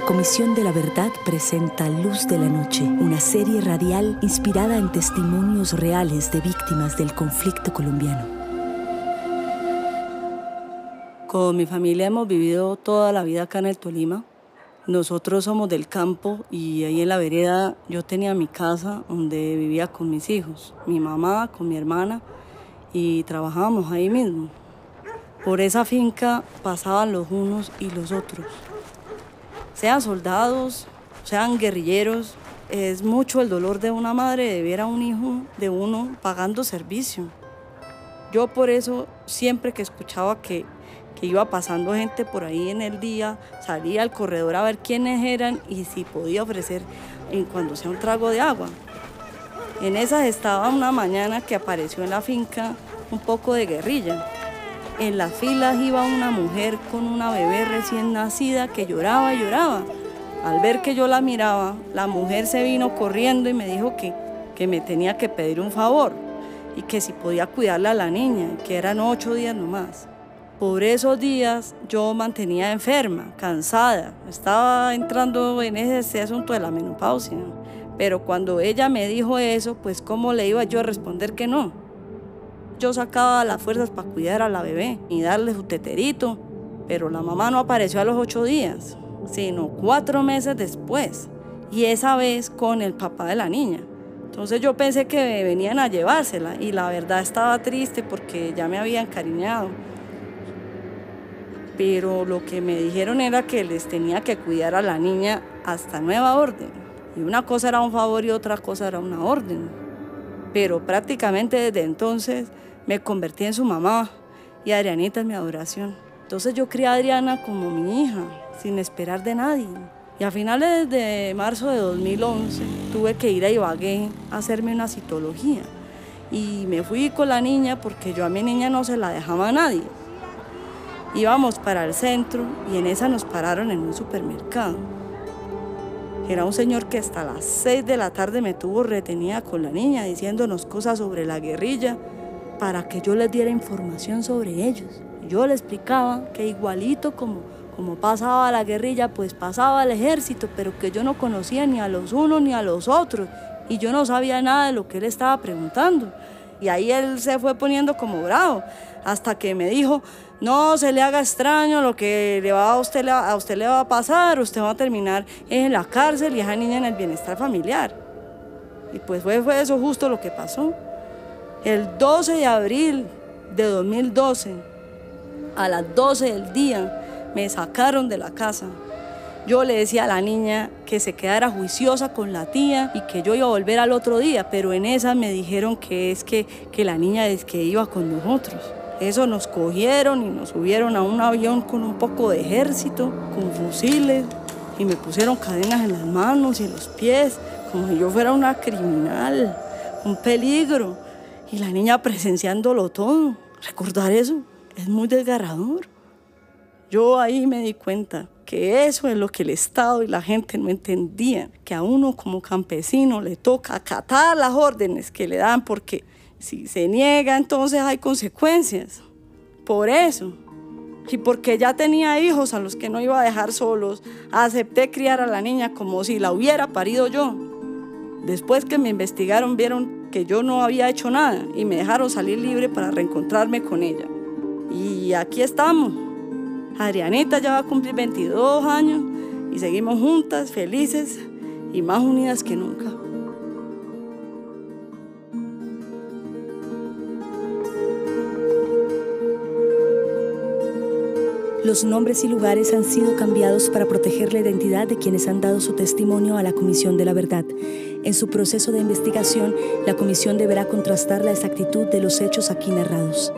La Comisión de la Verdad presenta Luz de la Noche, una serie radial inspirada en testimonios reales de víctimas del conflicto colombiano. Con mi familia hemos vivido toda la vida acá en el Tolima. Nosotros somos del campo y ahí en la vereda yo tenía mi casa donde vivía con mis hijos, mi mamá, con mi hermana y trabajábamos ahí mismo. Por esa finca pasaban los unos y los otros. Sean soldados, sean guerrilleros, es mucho el dolor de una madre de ver a un hijo de uno pagando servicio. Yo por eso siempre que escuchaba que, que iba pasando gente por ahí en el día, salía al corredor a ver quiénes eran y si podía ofrecer en cuando sea un trago de agua. En esas estaba una mañana que apareció en la finca un poco de guerrilla en las filas iba una mujer con una bebé recién nacida que lloraba y lloraba. Al ver que yo la miraba, la mujer se vino corriendo y me dijo que, que me tenía que pedir un favor y que si podía cuidarle a la niña, que eran ocho días nomás. Por esos días yo mantenía enferma, cansada, estaba entrando en ese asunto de la menopausia. Pero cuando ella me dijo eso, pues cómo le iba yo a responder que no yo sacaba las fuerzas para cuidar a la bebé y darle su teterito, pero la mamá no apareció a los ocho días, sino cuatro meses después, y esa vez con el papá de la niña. Entonces yo pensé que venían a llevársela y la verdad estaba triste porque ya me había encariñado. Pero lo que me dijeron era que les tenía que cuidar a la niña hasta nueva orden. Y una cosa era un favor y otra cosa era una orden. Pero prácticamente desde entonces me convertí en su mamá y Adrianita es mi adoración. Entonces yo crié a Adriana como mi hija, sin esperar de nadie. Y a finales de marzo de 2011 tuve que ir a Ibagué a hacerme una citología. Y me fui con la niña porque yo a mi niña no se la dejaba a nadie. Íbamos para el centro y en esa nos pararon en un supermercado. Era un señor que hasta las 6 de la tarde me tuvo retenida con la niña diciéndonos cosas sobre la guerrilla para que yo les diera información sobre ellos. Yo les explicaba que igualito como, como pasaba la guerrilla, pues pasaba el ejército, pero que yo no conocía ni a los unos ni a los otros. Y yo no sabía nada de lo que él estaba preguntando. Y ahí él se fue poniendo como bravo, hasta que me dijo, no se le haga extraño lo que le va a, usted, a usted le va a pasar, usted va a terminar en la cárcel y esa niña en el bienestar familiar. Y pues fue, fue eso justo lo que pasó. El 12 de abril de 2012, a las 12 del día, me sacaron de la casa. Yo le decía a la niña que se quedara juiciosa con la tía y que yo iba a volver al otro día, pero en esa me dijeron que es que, que la niña es que iba con nosotros. Eso nos cogieron y nos subieron a un avión con un poco de ejército, con fusiles, y me pusieron cadenas en las manos y en los pies, como si yo fuera una criminal, un peligro y la niña presenciándolo todo. Recordar eso es muy desgarrador. Yo ahí me di cuenta que eso es lo que el Estado y la gente no entendían, que a uno como campesino le toca acatar las órdenes que le dan porque si se niega entonces hay consecuencias. Por eso, y porque ya tenía hijos a los que no iba a dejar solos, acepté criar a la niña como si la hubiera parido yo. Después que me investigaron vieron que yo no había hecho nada y me dejaron salir libre para reencontrarme con ella. Y aquí estamos. Adrianita ya va a cumplir 22 años y seguimos juntas, felices y más unidas que nunca. Los nombres y lugares han sido cambiados para proteger la identidad de quienes han dado su testimonio a la Comisión de la Verdad. En su proceso de investigación, la Comisión deberá contrastar la exactitud de los hechos aquí narrados.